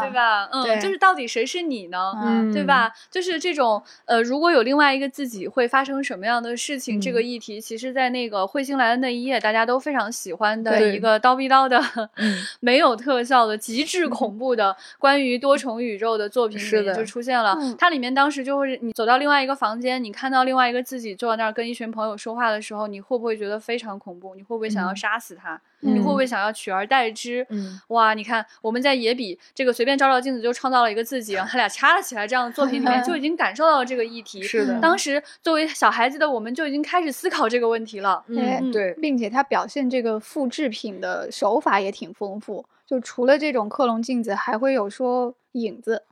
对吧？嗯，就是到底谁是你呢？嗯对吧？就是这种呃，如果有另外一个自己，会发生什么样的事情？这个议题，其实，在那个彗星来的那一页，大家都非常喜欢的一个刀逼刀的，(laughs) 没有特效的极致恐怖的关于多重宇宙的作品里面就出现了。它里面当时就会，你走到另外一个房间，你看到另外一个自己坐在那儿跟一群朋友说话的时候，你会不会觉得非常恐怖？你会不会想要杀死他？你会不会想要取而代之？嗯，哇，你看我们在野比这个随便照照镜子就创造了一个自己，然后他俩掐了起来这样的作品里面就已经感受到了这个议题。(laughs) 是的，当时作为小孩子的我们就已经开始思考这个问题了。嗯，对，并且他表现这个复制品的手法也挺丰富，就除了这种克隆镜子，还会有说影子，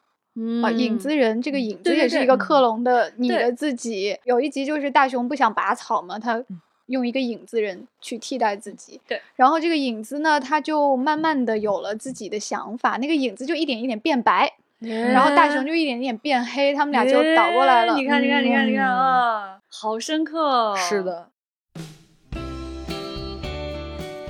啊，影子人，这个影子也是一个克隆的你的自己。有一集就是大雄不想拔草嘛，他。用一个影子人去替代自己，对，然后这个影子呢，他就慢慢的有了自己的想法，那个影子就一点一点变白，然后大雄就一点一点变黑，他们俩就倒过来了。你看，你看，你看，你看啊，好深刻。是的。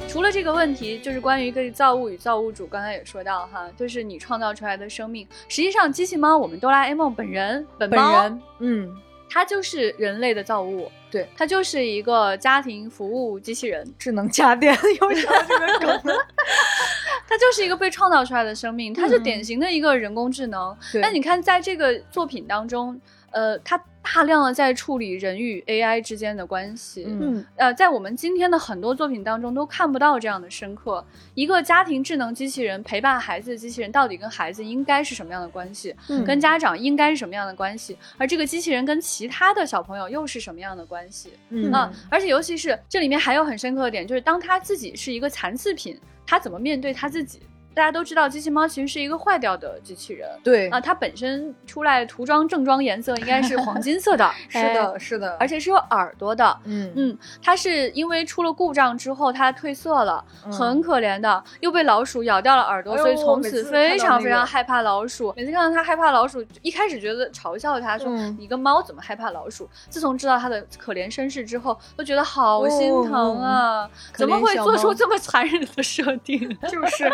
除了这个问题，就是关于一个造物与造物主，刚才也说到哈，就是你创造出来的生命，实际上机器猫，我们哆啦 A 梦本人本人，嗯。它就是人类的造物，对，它就是一个家庭服务机器人，智能家电，又说这个梗，(laughs) 它就是一个被创造出来的生命，它是典型的一个人工智能。那你看，在这个作品当中，呃，它。大量的在处理人与 AI 之间的关系，嗯，呃，在我们今天的很多作品当中都看不到这样的深刻。一个家庭智能机器人陪伴孩子的机器人，到底跟孩子应该是什么样的关系？嗯，跟家长应该是什么样的关系？而这个机器人跟其他的小朋友又是什么样的关系？嗯啊，而且尤其是这里面还有很深刻的点，就是当他自己是一个残次品，他怎么面对他自己？大家都知道，机器猫其实是一个坏掉的机器人。对啊，它本身出来涂装正装颜色应该是黄金色的。(laughs) 是的，是的，而且是有耳朵的。嗯嗯，它是因为出了故障之后它褪色了，很可怜的，又被老鼠咬掉了耳朵，所以从此非常非常害怕老鼠。每次看到它害怕老鼠，一开始觉得嘲笑它说你个猫怎么害怕老鼠？自从知道它的可怜身世之后，都觉得好心疼啊！怎么会做出这么残忍的设定？(laughs) 就是。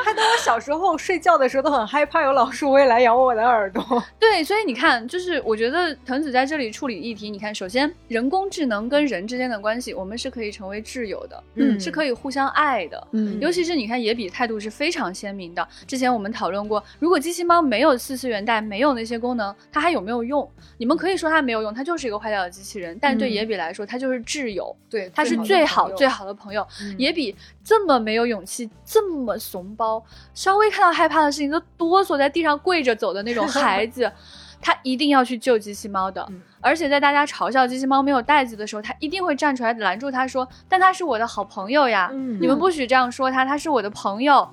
(laughs) 害得我小时候睡觉的时候都很害怕有老鼠会来咬我的耳朵。(laughs) 对，所以你看，就是我觉得藤子在这里处理议题，你看，首先人工智能跟人之间的关系，我们是可以成为挚友的，嗯，是可以互相爱的，嗯，尤其是你看野比态度是非常鲜明的。之前我们讨论过，如果机器猫没有四次元带，没有那些功能，它还有没有用？你们可以说它没有用，它就是一个坏掉的机器人，但对野比来说，它就是挚友，对，它是最好最好的朋友。野比这么没有勇气，这么怂包，稍微看到害怕的事情都哆嗦在地上跪着走的那种孩子，(laughs) 他一定要去救机器猫的。而且在大家嘲笑机器猫没有袋子的时候，它一定会站出来拦住他说：“但他是我的好朋友呀，你们不许这样说他，他是我的朋友。”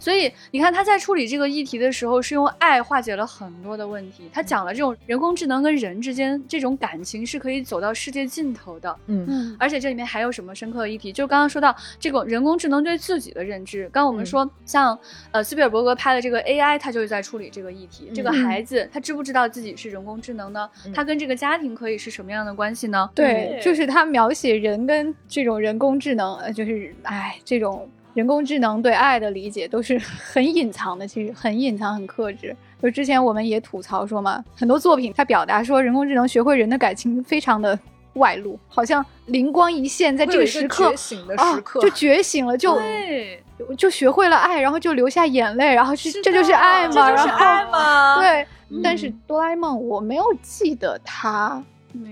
所以你看他在处理这个议题的时候，是用爱化解了很多的问题。他讲了这种人工智能跟人之间这种感情是可以走到世界尽头的。嗯嗯。而且这里面还有什么深刻的议题？就刚刚说到这种人工智能对自己的认知。刚我们说像呃斯皮尔伯格拍的这个 AI，他就是在处理这个议题。这个孩子他知不知道自己是人工智能呢？他跟这个家庭可以是什么样的关系呢？对，就是他描写人跟这种人工智能，呃，就是哎这种。人工智能对爱的理解都是很隐藏的，其实很隐藏、很克制。就之前我们也吐槽说嘛，很多作品它表达说人工智能学会人的感情非常的外露，好像灵光一现，在这个时刻啊，就觉醒了，(laughs) 就就学会了爱，然后就流下眼泪，然后是这就是爱吗？然后对，但是哆啦 A 梦我没有记得他。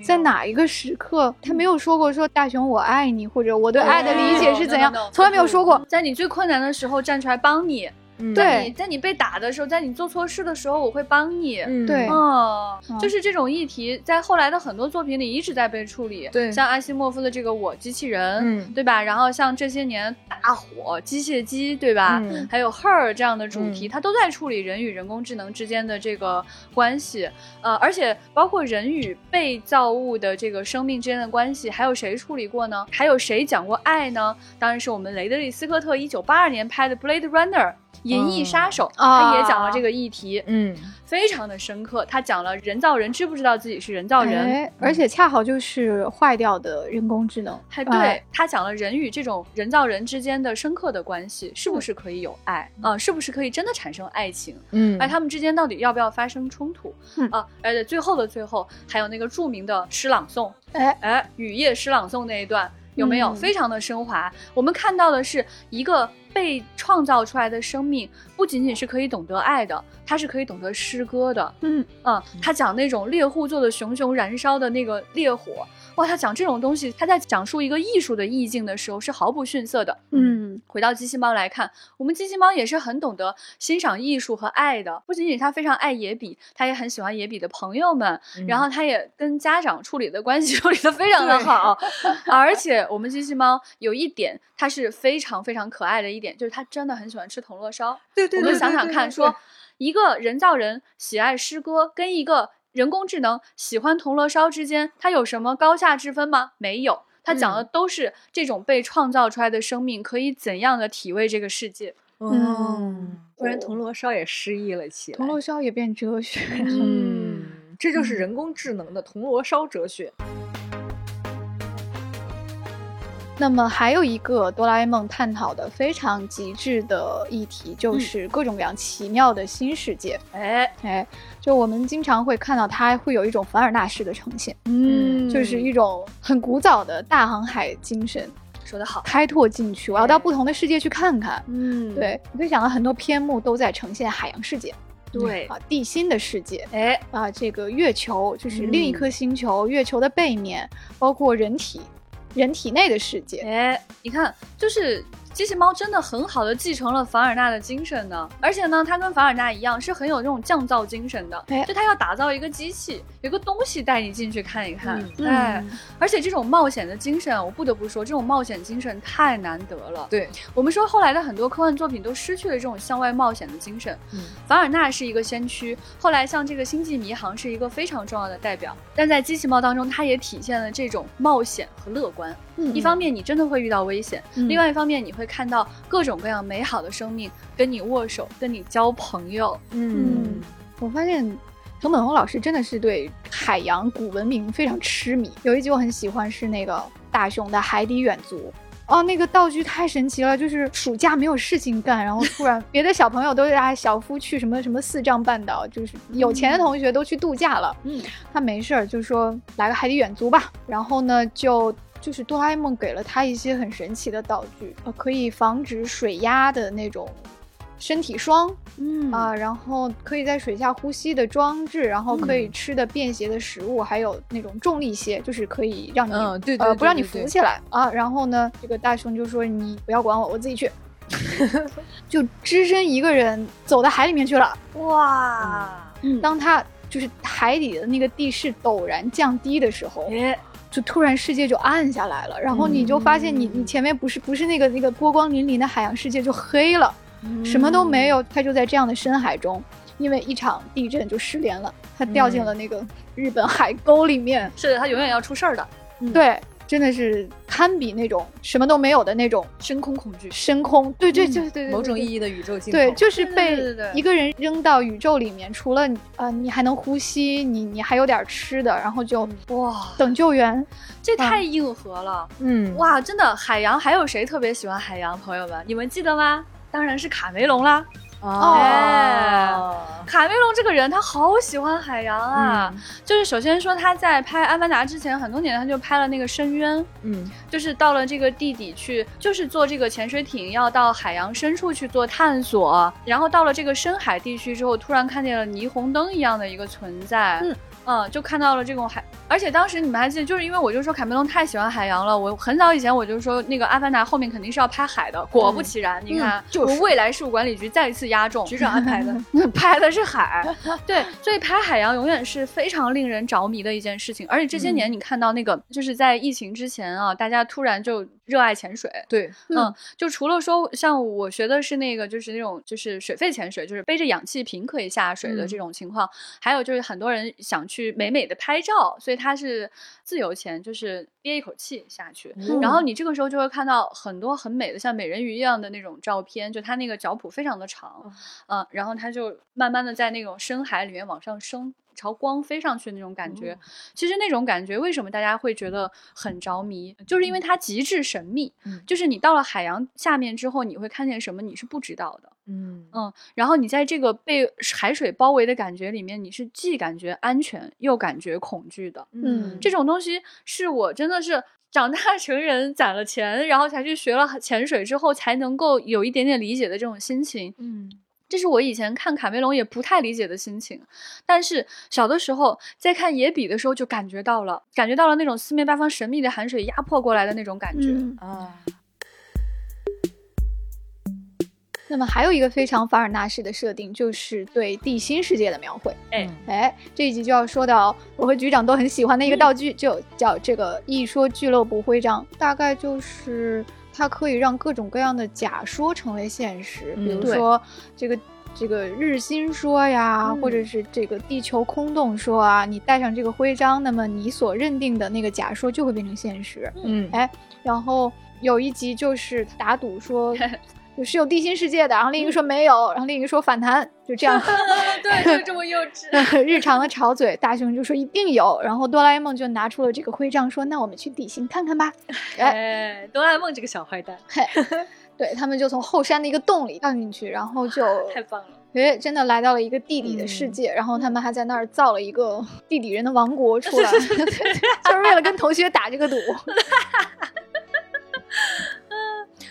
在哪一个时刻，他没有说过说大雄我爱你，或者我对爱的理解是怎样，从来没有说过。在你最困难的时候站出来帮你。对，在你被打的时候，在你做错事的时候，我会帮你。对，嗯，就是这种议题，在后来的很多作品里一直在被处理。对，像阿西莫夫的这个《我机器人》，嗯，对吧？然后像这些年大火《机械姬》，对吧？还有《Her》这样的主题，它都在处理人与人工智能之间的这个关系。呃，而且包括人与被造物的这个生命之间的关系，还有谁处理过呢？还有谁讲过爱呢？当然是我们雷德利·斯科特一九八二年拍的《Blade Runner》。银翼杀手，他也讲了这个议题，嗯，非常的深刻。他讲了人造人知不知道自己是人造人，而且恰好就是坏掉的人工智能。还对他讲了人与这种人造人之间的深刻的关系，是不是可以有爱啊？是不是可以真的产生爱情？嗯，哎，他们之间到底要不要发生冲突？啊，而且最后的最后，还有那个著名的诗朗诵，哎哎，雨夜诗朗诵那一段。有没有非常的升华？我们看到的是一个被创造出来的生命，不仅仅是可以懂得爱的，它是可以懂得诗歌的。嗯嗯，他讲那种猎户座的熊熊燃烧的那个烈火。哇，他讲这种东西，他在讲述一个艺术的意境的时候是毫不逊色的。嗯，回到机器猫来看，我们机器猫也是很懂得欣赏艺术和爱的。不仅仅它非常爱野比，它也很喜欢野比的朋友们，然后它也跟家长处理的关系 (laughs) 处理的非常的好。而且我们机器猫有一点，它是非常非常可爱的一点，就是它真的很喜欢吃铜锣烧。对对，我们想想看，说一个人造人喜爱诗歌，跟一个。人工智能喜欢铜锣烧之间，它有什么高下之分吗？没有，它讲的都是这种被创造出来的生命可以怎样的体味这个世界。嗯，不然铜锣烧也失忆了起来，铜锣烧也变哲学。嗯，这就是人工智能的铜锣烧哲学。那么还有一个哆啦 A 梦探讨的非常极致的议题，就是各种各样奇妙的新世界。哎。哎，就我们经常会看到它会有一种凡尔纳式的呈现，嗯，就是一种很古早的大航海精神。说得好，开拓进去，我要到不同的世界去看看。嗯，对，我就想到很多篇目都在呈现海洋世界，对。啊，地心的世界，哎。啊，这个月球就是另一颗星球，月球的背面，包括人体。人体内的世界，哎，你看，就是。机器猫真的很好的继承了凡尔纳的精神呢，而且呢，它跟凡尔纳一样是很有这种降噪精神的，就它要打造一个机器，有个东西带你进去看一看，哎，而且这种冒险的精神，我不得不说，这种冒险精神太难得了。对我们说，后来的很多科幻作品都失去了这种向外冒险的精神。嗯，凡尔纳是一个先驱，后来像这个星际迷航是一个非常重要的代表，但在机器猫当中，它也体现了这种冒险和乐观。嗯，一方面你真的会遇到危险，另外一方面你会。看到各种各样美好的生命跟你握手，跟你交朋友。嗯，我发现藤本弘老师真的是对海洋古文明非常痴迷。有一集我很喜欢，是那个大雄的海底远足。哦，那个道具太神奇了，就是暑假没有事情干，然后突然别的小朋友都啊小夫去什么什么四丈半岛，就是有钱的同学都去度假了。嗯，他没事儿就说来个海底远足吧，然后呢就。就是哆啦 A 梦给了他一些很神奇的道具，呃，可以防止水压的那种身体霜，嗯啊，然后可以在水下呼吸的装置，然后可以吃的便携的食物，还有那种重力鞋，就是可以让你对呃不让你浮起来啊。然后呢，这个大雄就说你不要管我，我自己去，(laughs) 就只身一个人走到海里面去了。哇，当他就是海底的那个地势陡然降低的时候，哎，就突然世界就暗下来了，然后你就发现你你前面不是不是那个那个波光粼粼的海洋世界就黑了，什么都没有，它就在这样的深海中，因为一场地震就失联了，它掉进了那个日本海沟里面，是的，它永远要出事儿的，对。真的是堪比那种什么都没有的那种深空恐惧，深空，对对对对对，某种意义的宇宙尽头，对，就是被一个人扔到宇宙里面，除了呃你还能呼吸，你你还有点吃的，然后就哇。等救援，这太硬核了，嗯，哇，真的海洋还有谁特别喜欢海洋？朋友们，你们记得吗？当然是卡梅隆啦。哦，卡梅隆这个人他好喜欢海洋啊！就是首先说他在拍《阿凡达》之前很多年，他就拍了那个《深渊》，嗯，就是到了这个地底去，就是坐这个潜水艇要到海洋深处去做探索，然后到了这个深海地区之后，突然看见了霓虹灯一样的一个存在，嗯。嗯，就看到了这种海，而且当时你们还记得，就是因为我就说卡梅隆太喜欢海洋了。我很早以前我就说那个《阿凡达》后面肯定是要拍海的，果不其然，你看，就是未来事务管理局再次压中，局长安排的，拍的是海。对，所以拍海洋永远是非常令人着迷的一件事情。而且这些年你看到那个，就是在疫情之前啊，大家突然就。热爱潜水，对，嗯，就除了说像我学的是那个，就是那种就是水肺潜水，就是背着氧气瓶可以下水的这种情况，还有就是很多人想去美美的拍照，所以他是自由潜，就是憋一口气下去，然后。你这个时候就会看到很多很美的像美人鱼一样的那种照片，就它那个脚蹼非常的长，嗯，然后它就慢慢的在那种深海里面往上升。朝光飞上去那种感觉，其实那种感觉为什么大家会觉得很着迷，就是因为它极致神秘。嗯，就是你到了海洋下面之后，你会看见什么，你是不知道的。嗯嗯，然后你在这个被海水包围的感觉里面，你是既感觉安全又感觉恐惧的。嗯，这种东西是我真的是长大成人攒了钱，然后才去学了潜水之后，才能够有一点点理解的这种心情。嗯。这是我以前看卡梅隆也不太理解的心情，但是小的时候在看野比的时候就感觉到了，感觉到了那种四面八方神秘的海水压迫过来的那种感觉啊。那么还有一个非常凡尔纳式的设定，就是对地心世界的描绘。哎哎，这一集就要说到我和局长都很喜欢的一个道具，就叫这个一说俱乐部徽章，大概就是。它可以让各种各样的假说成为现实，比如说这个这个日心说呀，或者是这个地球空洞说啊，你戴上这个徽章，那么你所认定的那个假说就会变成现实。嗯，哎，然后有一集就是打赌说。是有地心世界的，然后另一个说没有，然后另一个说反弹，就这样。(laughs) 对，(laughs) 就这么幼稚。(laughs) 日常的吵嘴，大雄就说一定有，然后哆啦 A 梦就拿出了这个徽章，说那我们去地心看看吧。哎，哆啦 A 梦这个小坏蛋。嘿，对他们就从后山的一个洞里跳进去，然后就太棒了。哎，真的来到了一个地底的世界，然后他们还在那儿造了一个地底人的王国出来，就是为了跟同学打这个赌。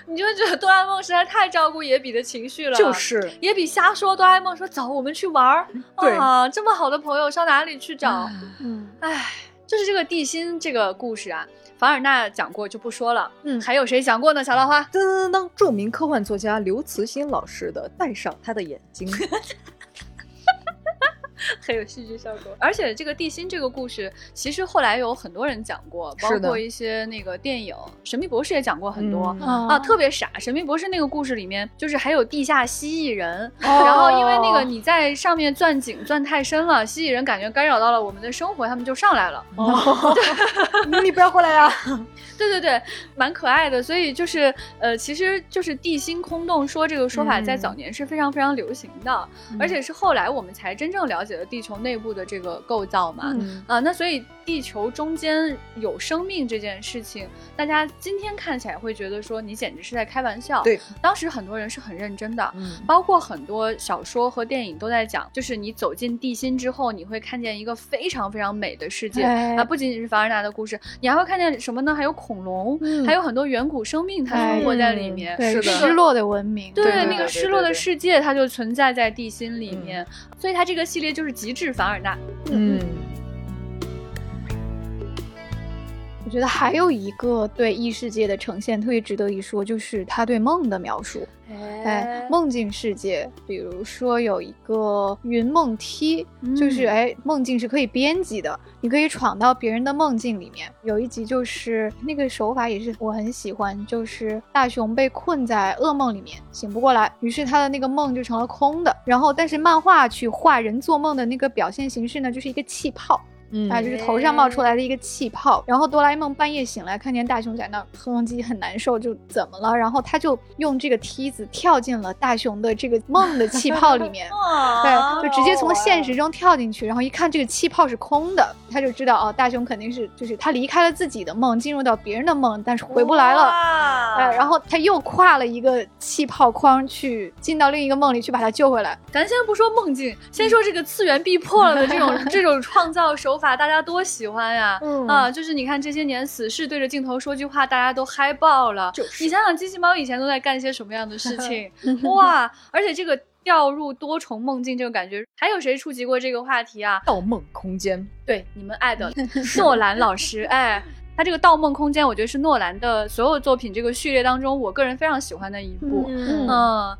你就觉得 (laughs) 哆啦 A 梦实在太照顾野比的情绪了，就是野比瞎说，哆啦 A 梦说走，我们去玩儿。对啊，这么好的朋友上哪里去找？嗯，哎，就是这个地心这个故事啊，凡尔纳讲过就不说了。嗯，还有谁讲过呢？小浪花，噔噔噔，著名科幻作家刘慈欣老师的《戴上他的眼睛》。(laughs) 很有戏剧效果，而且这个地心这个故事，其实后来有很多人讲过，包括一些那个电影《神秘博士》也讲过很多啊，特别傻。《神秘博士》那个故事里面，就是还有地下蜥蜴人，然后因为那个你在上面钻井钻太深了，蜥蜴人感觉干扰到了我们的生活，他们就上来了。(laughs) 你不要过来呀！对对对，蛮可爱的。所以就是呃，其实就是地心空洞说这个说法在早年是非常非常流行的，而且是后来我们才真正了解。地球内部的这个构造嘛，啊，那所以地球中间有生命这件事情，大家今天看起来会觉得说你简直是在开玩笑。对，当时很多人是很认真的，包括很多小说和电影都在讲，就是你走进地心之后，你会看见一个非常非常美的世界啊，不仅仅是凡尔纳的故事，你还会看见什么呢？还有恐龙，还有很多远古生命，它生活在里面，是失落的文明，对，那个失落的世界，它就存在在地心里面，所以它这个系列就是极致凡尔纳。嗯。我觉得还有一个对异世界的呈现特别值得一说，就是他对梦的描述。哎，梦境世界，比如说有一个云梦梯，就是哎，梦境是可以编辑的，你可以闯到别人的梦境里面。有一集就是那个手法也是我很喜欢，就是大雄被困在噩梦里面醒不过来，于是他的那个梦就成了空的。然后，但是漫画去画人做梦的那个表现形式呢，就是一个气泡。啊，就是头上冒出来的一个气泡，然后哆啦 A 梦半夜醒来，看见大雄在那哼哼唧，很难受，就怎么了？然后他就用这个梯子跳进了大雄的这个梦的气泡里面，(laughs) 对，就直接从现实中跳进去，然后一看这个气泡是空的，他就知道哦，大雄肯定是就是他离开了自己的梦，进入到别人的梦，但是回不来了，哎，然后他又跨了一个气泡框去进到另一个梦里去把他救回来。咱先不说梦境，先说这个次元壁破了的这种 (laughs) 这种创造手法。法大家多喜欢呀！啊，就是你看这些年死侍对着镜头说句话，大家都嗨爆了就。你想想，机器猫以前都在干些什么样的事 (laughs) 情？哇！而且这个掉入多重梦境这个感觉，还有谁触及过这个话题啊？盗梦空间，对你们爱的 (laughs) 诺兰老师，哎。它这个《盗梦空间》，我觉得是诺兰的所有作品这个序列当中，我个人非常喜欢的一部。嗯，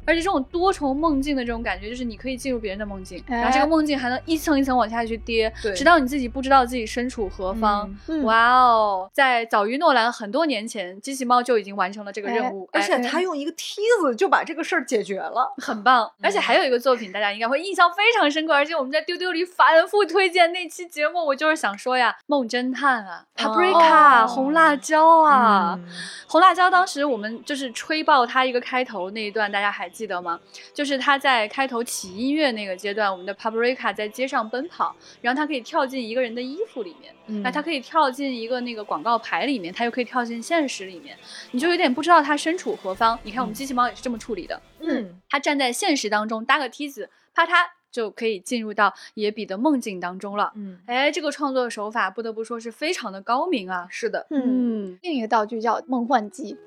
而且这种多重梦境的这种感觉，就是你可以进入别人的梦境，然后这个梦境还能一层一层往下去跌，直到你自己不知道自己身处何方。哇哦，在早于诺兰很多年前，机器猫就已经完成了这个任务，而且他用一个梯子就把这个事儿解决了，很棒。而且还有一个作品，大家应该会印象非常深刻，而且我们在丢丢里反复推荐那期节目，我就是想说呀，《梦侦探》啊，《Paprika》。啊，红辣椒啊，红辣椒！当时我们就是吹爆它一个开头那一段，大家还记得吗？就是他在开头起音乐那个阶段，我们的 Paprika 在街上奔跑，然后他可以跳进一个人的衣服里面，那他可以跳进一个那个广告牌里面，他又可以跳进现实里面，你就有点不知道他身处何方。你看我们机器猫也是这么处理的，嗯，他站在现实当中搭个梯子，啪嗒。就可以进入到野比的梦境当中了。嗯，哎，这个创作手法不得不说是非常的高明啊。是的，嗯，另一个道具叫梦幻机。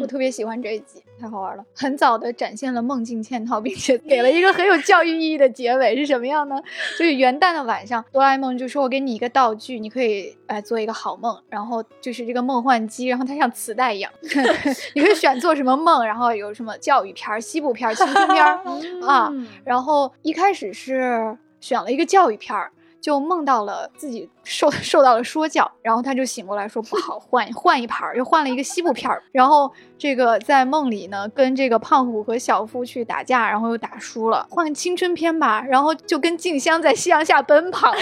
我特别喜欢这一集，太好玩了，很早的展现了梦境嵌套，并且给了一个很有教育意义的结尾，是什么样呢？就是元旦的晚上，哆啦 A 梦就说：“我给你一个道具，你可以哎做一个好梦。”然后就是这个梦幻机，然后它像磁带一样，(laughs) 你可以选做什么梦，然后有什么教育片、西部片、青春片 (laughs) 啊。然后一开始是选了一个教育片儿。就梦到了自己受 (laughs) 受到了说教，然后他就醒过来说不好，换 (laughs) 换一盘儿，又换了一个西部片儿。然后这个在梦里呢，跟这个胖虎和小夫去打架，然后又打输了，换青春片吧。然后就跟静香在夕阳下奔跑。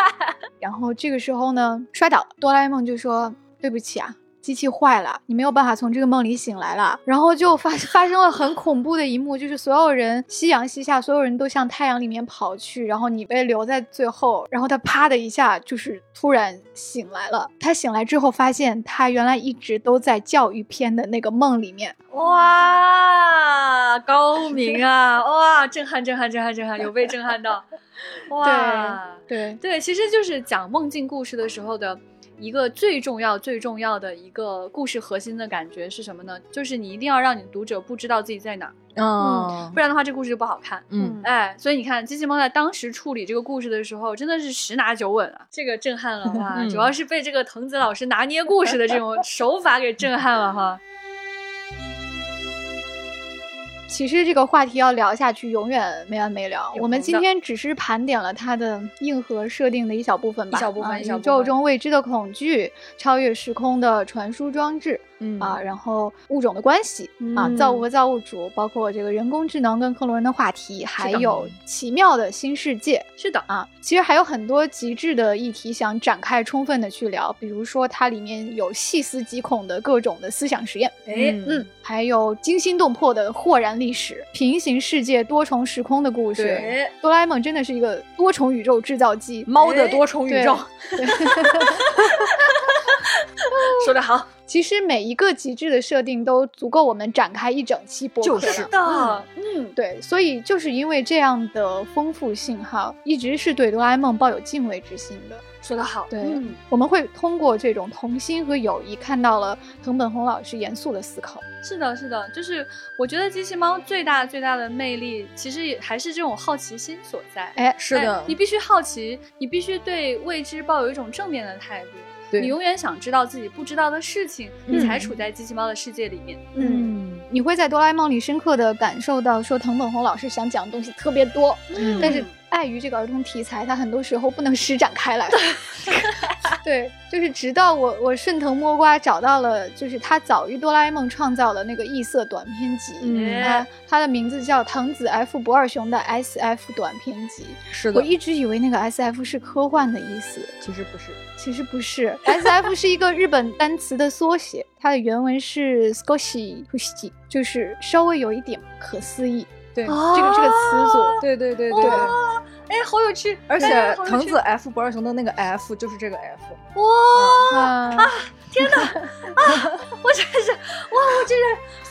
(laughs) 然后这个时候呢，摔倒，哆啦 A 梦就说对不起啊。机器坏了，你没有办法从这个梦里醒来了，然后就发 (laughs) 发生了很恐怖的一幕，就是所有人夕阳西下，所有人都向太阳里面跑去，然后你被留在最后，然后他啪的一下就是突然醒来了。他醒来之后发现他原来一直都在教育片的那个梦里面，哇，高明啊，(laughs) 哇，震撼震撼震撼震撼，有被震撼到，(laughs) 哇，对对，其实就是讲梦境故事的时候的。一个最重要、最重要的一个故事核心的感觉是什么呢？就是你一定要让你读者不知道自己在哪儿，嗯，不然的话这故事就不好看，嗯，哎，所以你看机器猫在当时处理这个故事的时候，真的是十拿九稳啊，这个震撼了哈，(laughs) 主要是被这个藤子老师拿捏故事的这种手法给震撼了哈。其实这个话题要聊下去，永远没完没了。我们今天只是盘点了它的硬核设定的一小部分吧，一小部分，宇宙中未知的恐惧，超越时空的传输装置。嗯啊，然后物种的关系啊，造物和造物主，包括这个人工智能跟克隆人的话题，还有奇妙的新世界。是的啊，其实还有很多极致的议题想展开充分的去聊，比如说它里面有细思极恐的各种的思想实验，哎嗯，还有惊心动魄的豁然历史，平行世界多重时空的故事。哆啦 A 梦真的是一个多重宇宙制造机，猫的多重宇宙。(laughs) (laughs) 说得好。其实每一个极致的设定都足够我们展开一整期播客就是的，嗯，对，所以就是因为这样的丰富性哈，一直是对哆啦 A 梦抱有敬畏之心的。说得好，对，我们会通过这种童心和友谊，看到了藤本弘老师严肃的思考。是的，是的，就是我觉得机器猫最大最大的魅力，其实也还是这种好奇心所在。哎，是的，你必须好奇，你必须对未知抱有一种正面的态度。你永远想知道自己不知道的事情，你才处在机器猫的世界里面。嗯，你会在哆啦 A 梦里深刻的感受到，说藤本弘老师想讲的东西特别多，但是。碍于这个儿童题材，它很多时候不能施展开来。(laughs) 对，就是直到我我顺藤摸瓜找到了，就是他早于哆啦 A 梦创造了那个异色短篇集，它它的名字叫藤子 F 不二雄的 S F 短篇集。是的，我一直以为那个 S F 是科幻的意思，其实不是，其实不是。S F 是一个日本单词的缩写，它的原文是 s k o s h i p u s h i 就是稍微有一点不可思议。对，这个这个词组，对对对对。哎，好有趣！而且藤子 F 不二雄的那个 F 就是这个 F。哇啊！天哪！啊！我真是哇！我这是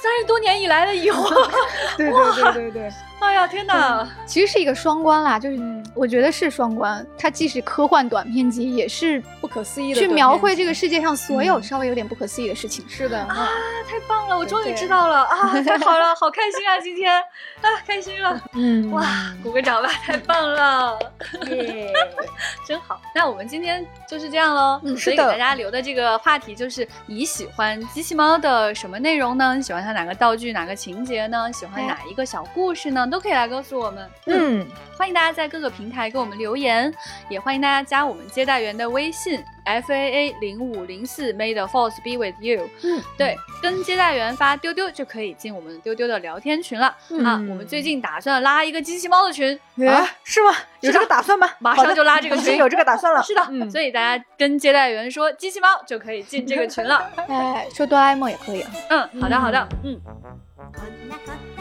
三十多年以来的疑惑。(laughs) 对对对对对。哎呀，天哪！其实是一个双关啦，就是我觉得是双关。它既是科幻短片集，也是不可思议的去描绘这个世界上所有稍微有点不可思议的事情。是的啊，太棒了！我终于知道了啊！太好了，好开心啊！(laughs) 今天啊，开心了。嗯，哇，鼓个掌吧！太棒了，耶，(laughs) 真好。那我们今天就是这样喽。嗯，所以给大家留的这个话题就是：你喜欢机器猫的什么内容呢？你喜欢它哪个道具、哪个情节呢？喜欢哪一个小故事呢？都可以来告诉我们。嗯，欢迎大家在各个平台给我们留言，也欢迎大家加我们接待员的微信 f a a 零五零四 May the force be with you。嗯，对，跟接待员发丢丢就可以进我们丢丢的聊天群了。啊，我们最近打算拉一个机器猫的群啊，是吗？有这个打算吗？马上就拉这个 (laughs) 群，有这个打算了。是的，所以大家跟接待员说机器猫就可以进这个群了。(laughs) 哎，说哆啦 A 梦也可以。嗯，好的，好的，うん。こんなこ